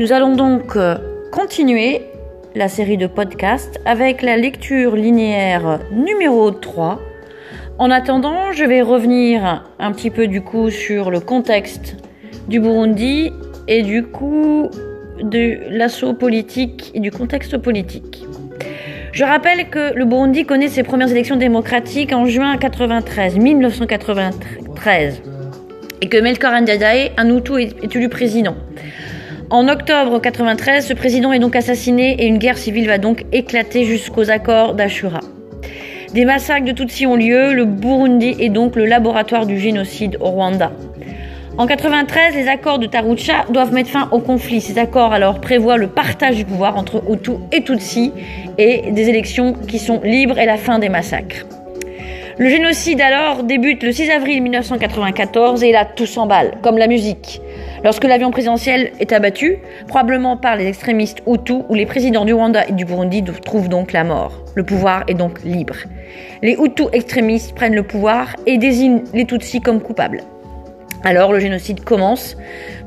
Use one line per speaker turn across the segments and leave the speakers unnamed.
Nous allons donc euh, continuer la série de podcasts avec la lecture linéaire numéro 3. En attendant, je vais revenir un petit peu du coup sur le contexte du Burundi et du coup de l'assaut politique et du contexte politique. Je rappelle que le Burundi connaît ses premières élections démocratiques en juin 93, 1993, et que Melchior Ndadaye, un est élu président. En octobre 93, ce président est donc assassiné et une guerre civile va donc éclater jusqu'aux accords d'Ashura. Des massacres de Tutsis ont lieu, le Burundi est donc le laboratoire du génocide au Rwanda. En 93, les accords de Tarucha doivent mettre fin au conflit. Ces accords alors prévoient le partage du pouvoir entre Hutu et Tutsi et des élections qui sont libres et la fin des massacres. Le génocide alors débute le 6 avril 1994 et là tout s'emballe, comme la musique. Lorsque l'avion présidentiel est abattu, probablement par les extrémistes Hutus ou les présidents du Rwanda et du Burundi trouvent donc la mort. Le pouvoir est donc libre. Les Hutus extrémistes prennent le pouvoir et désignent les Tutsis comme coupables. Alors le génocide commence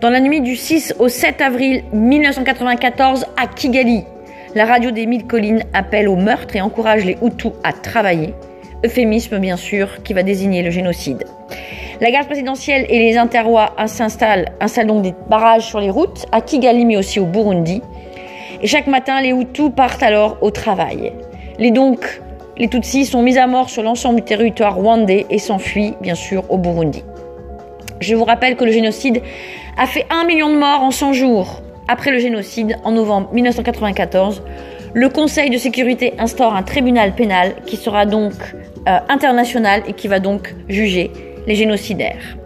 dans la nuit du 6 au 7 avril 1994 à Kigali. La radio des mille collines appelle au meurtre et encourage les Hutus à travailler. Euphémisme bien sûr qui va désigner le génocide. La garde présidentielle et les interrois installent donc des barrages sur les routes à Kigali mais aussi au Burundi. Et chaque matin, les Hutus partent alors au travail. Les donc, les Tutsis sont mis à mort sur l'ensemble du territoire rwandais et s'enfuient bien sûr au Burundi. Je vous rappelle que le génocide a fait un million de morts en 100 jours. Après le génocide, en novembre 1994, le Conseil de sécurité instaure un tribunal pénal qui sera donc euh, international et qui va donc juger les génocidaires.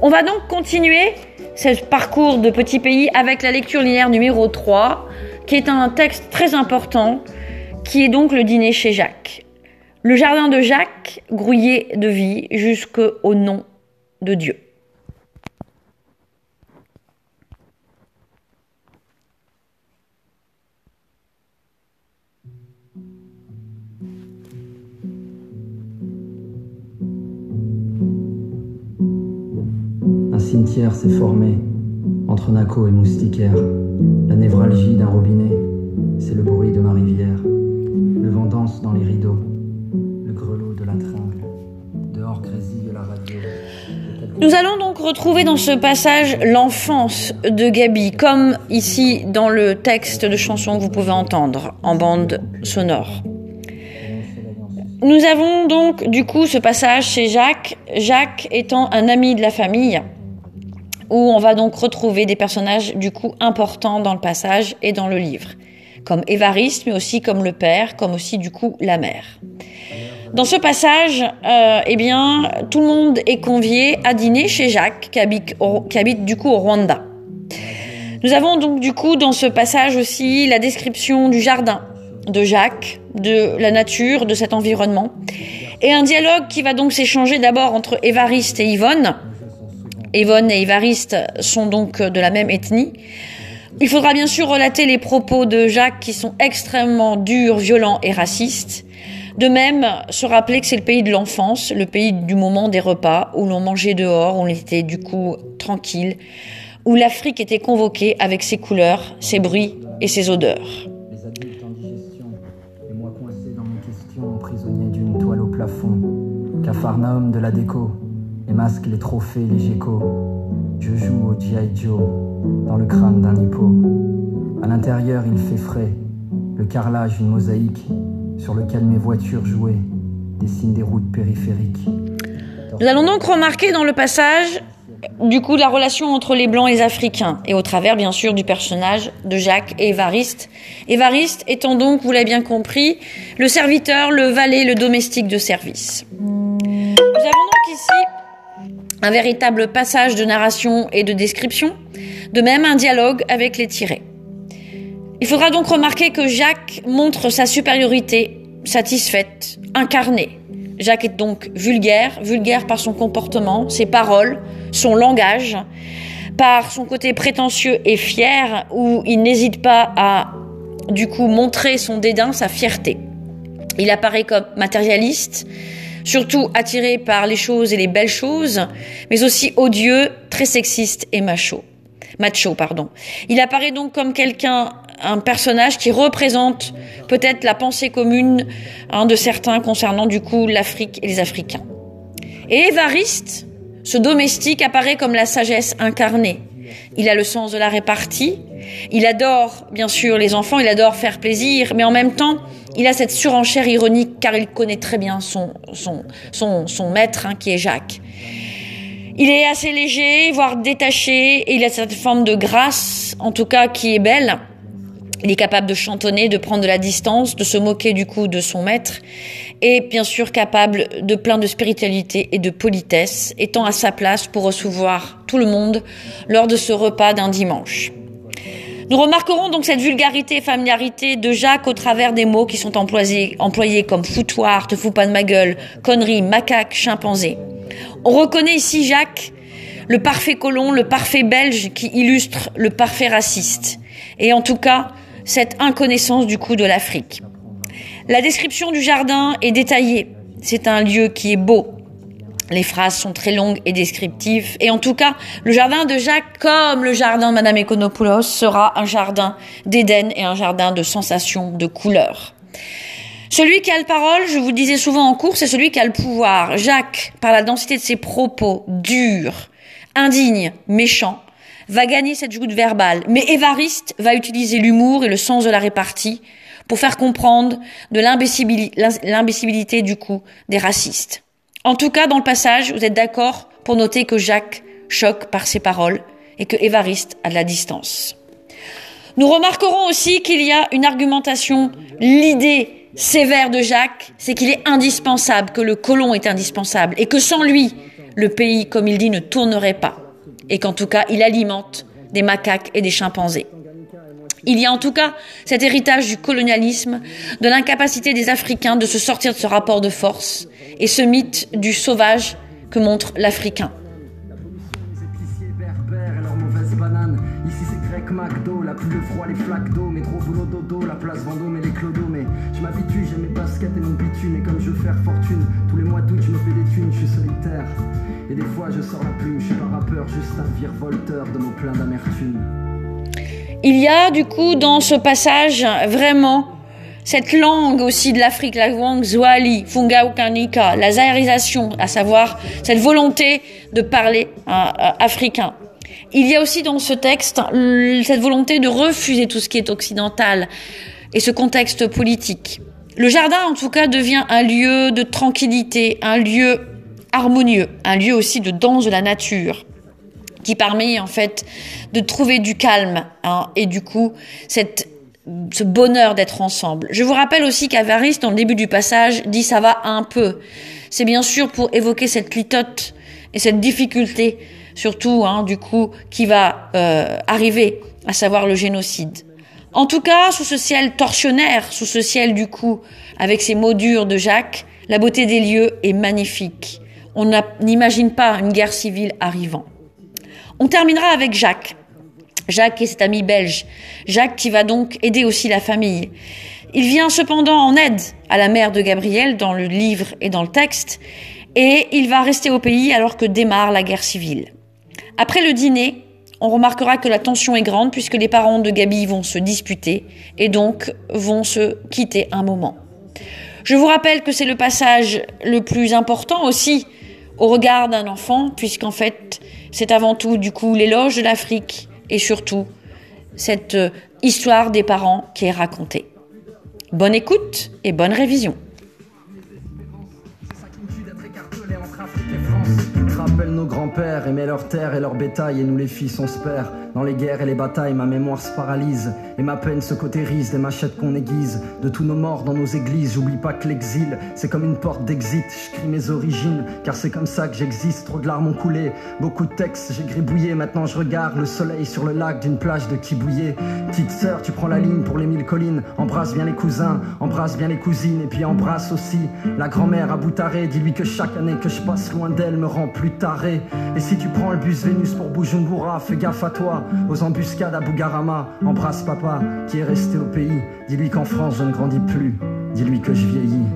On va donc continuer ce parcours de petits pays avec la lecture linéaire numéro 3, qui est un texte très important, qui est donc le dîner chez Jacques. Le jardin de Jacques, grouillé de vie jusqu'au nom de Dieu.
Cimetière s'est formé entre Naco et Moustiquaire. La névralgie d'un robinet, c'est le bruit de ma rivière. Le vent danse dans les rideaux, le grelot de la tringle. Dehors grésille la radio.
Nous allons donc retrouver dans ce passage l'enfance de Gabi, comme ici dans le texte de chanson que vous pouvez entendre en bande sonore. Nous avons donc du coup ce passage chez Jacques, Jacques étant un ami de la famille, où on va donc retrouver des personnages du coup importants dans le passage et dans le livre, comme Évariste, mais aussi comme le père, comme aussi du coup la mère. Dans ce passage, euh, eh bien, tout le monde est convié à dîner chez Jacques, qui habite, qui habite du coup au Rwanda. Nous avons donc du coup dans ce passage aussi la description du jardin de Jacques, de la nature, de cet environnement, et un dialogue qui va donc s'échanger d'abord entre Évariste et Yvonne. Yvonne et Évariste sont donc de la même ethnie. Il faudra bien sûr relater les propos de Jacques qui sont extrêmement durs, violents et racistes. De même, se rappeler que c'est le pays de l'enfance, le pays du moment des repas, où l'on mangeait dehors, où on était du coup tranquille, où l'Afrique était convoquée avec ses couleurs, ses bruits et ses odeurs.
De la déco, et masque les trophées, les gécos. Je joue au G.I. Joe, dans le crâne d'un hippo. À l'intérieur, il fait frais, le carrelage, une mosaïque, sur lequel mes voitures jouaient, dessinent des routes périphériques.
Nous allons donc remarquer dans le passage, du coup, la relation entre les Blancs et les Africains, et au travers, bien sûr, du personnage de Jacques et Évariste. Évariste étant donc, vous l'avez bien compris, le serviteur, le valet, le domestique de service. Nous avons donc ici un véritable passage de narration et de description, de même un dialogue avec les tirés. Il faudra donc remarquer que Jacques montre sa supériorité satisfaite, incarnée. Jacques est donc vulgaire, vulgaire par son comportement, ses paroles, son langage, par son côté prétentieux et fier, où il n'hésite pas à, du coup, montrer son dédain, sa fierté. Il apparaît comme matérialiste, surtout attiré par les choses et les belles choses, mais aussi odieux, très sexiste et macho. macho, pardon. Il apparaît donc comme quelqu'un, un personnage qui représente peut-être la pensée commune hein, de certains concernant du coup l'Afrique et les Africains. Et Évariste, ce domestique, apparaît comme la sagesse incarnée. Il a le sens de la répartie. Il adore, bien sûr, les enfants. Il adore faire plaisir, mais en même temps, il a cette surenchère ironique car il connaît très bien son son son, son maître, hein, qui est Jacques. Il est assez léger, voire détaché, et il a cette forme de grâce, en tout cas, qui est belle. Il est capable de chantonner, de prendre de la distance, de se moquer du coup de son maître, et bien sûr capable de plein de spiritualité et de politesse, étant à sa place pour recevoir tout le monde lors de ce repas d'un dimanche. Nous remarquerons donc cette vulgarité et familiarité de Jacques au travers des mots qui sont employés, comme foutoir, te fous pas de ma gueule, connerie, macaque, chimpanzé. On reconnaît ici Jacques, le parfait colon, le parfait belge qui illustre le parfait raciste. Et en tout cas, cette inconnaissance du coup de l'Afrique. La description du jardin est détaillée. C'est un lieu qui est beau. Les phrases sont très longues et descriptives. Et en tout cas, le jardin de Jacques, comme le jardin de Madame Econopoulos, sera un jardin d'Éden et un jardin de sensations, de couleurs. Celui qui a le parole, je vous disais souvent en cours, c'est celui qui a le pouvoir. Jacques, par la densité de ses propos durs, indignes, méchants, va gagner cette joute verbale. Mais Évariste va utiliser l'humour et le sens de la répartie pour faire comprendre de l'imbécibilité du coup des racistes. En tout cas, dans le passage, vous êtes d'accord pour noter que Jacques choque par ses paroles et que Évariste a de la distance. Nous remarquerons aussi qu'il y a une argumentation, l'idée sévère de Jacques, c'est qu'il est indispensable, que le colon est indispensable, et que sans lui, le pays, comme il dit, ne tournerait pas, et qu'en tout cas, il alimente des macaques et des chimpanzés. Il y a en tout cas cet héritage du colonialisme, de l'incapacité des Africains de se sortir de ce rapport de force, et ce mythe du sauvage que montre l'Africain. McDo, la pluie, le froid, les flaques d'eau, métro, boulot, dodo, la place Vendôme et les clodos. Mais je m'habitue, j'ai mes baskets et mon bitume. Et comme je veux faire fortune, tous les mois d'août, je me fais des thunes, je suis solitaire. Et des fois, je sors la plume, je suis pas rappeur, juste un virevolteur de mots pleins d'amertume. Il y a du coup dans ce passage vraiment cette langue aussi de l'Afrique, la langue Zwali, Fungaukanika, la zaïrisation, à savoir cette volonté de parler euh, africain. Il y a aussi dans ce texte cette volonté de refuser tout ce qui est occidental et ce contexte politique. Le jardin, en tout cas, devient un lieu de tranquillité, un lieu harmonieux, un lieu aussi de danse de la nature, qui permet en fait de trouver du calme hein, et du coup cette ce bonheur d'être ensemble. Je vous rappelle aussi qu'Avariste, dans le début du passage, dit ça va un peu. C'est bien sûr pour évoquer cette litote et cette difficulté surtout hein, du coup qui va euh, arriver, à savoir le génocide. En tout cas, sous ce ciel torsionnaire, sous ce ciel du coup, avec ces mots durs de Jacques, la beauté des lieux est magnifique. On n'imagine pas une guerre civile arrivant. On terminera avec Jacques. Jacques et cet ami belge. Jacques qui va donc aider aussi la famille. Il vient cependant en aide à la mère de Gabriel dans le livre et dans le texte, et il va rester au pays alors que démarre la guerre civile. Après le dîner, on remarquera que la tension est grande puisque les parents de Gabi vont se disputer et donc vont se quitter un moment. Je vous rappelle que c'est le passage le plus important aussi au regard d'un enfant puisqu'en fait c'est avant tout du coup l'éloge de l'Afrique et surtout cette euh, histoire des parents qui est racontée. Bonne écoute et bonne révision.
Dans les guerres et les batailles, ma mémoire se paralyse, et ma peine se cautérise des machettes qu'on aiguise. De tous nos morts dans nos églises, j'oublie pas que l'exil, c'est comme une porte d'exit. Je crie mes origines, car c'est comme ça que j'existe. Trop de larmes ont coulé, beaucoup de textes, j'ai gribouillé. Maintenant je regarde le soleil sur le lac d'une plage de Kibouillé. Petite sœur, tu prends la ligne pour les mille collines. Embrasse bien les cousins, embrasse bien les cousines, et puis embrasse aussi la grand-mère à Boutaré. Dis-lui que chaque année que je passe loin d'elle me rend plus taré. Et si tu prends le bus Vénus pour Bujumbura, fais gaffe à toi, aux embuscades à Bougarama. Embrasse papa qui est resté au pays. Dis-lui qu'en France je ne grandis plus. Dis-lui que je vieillis.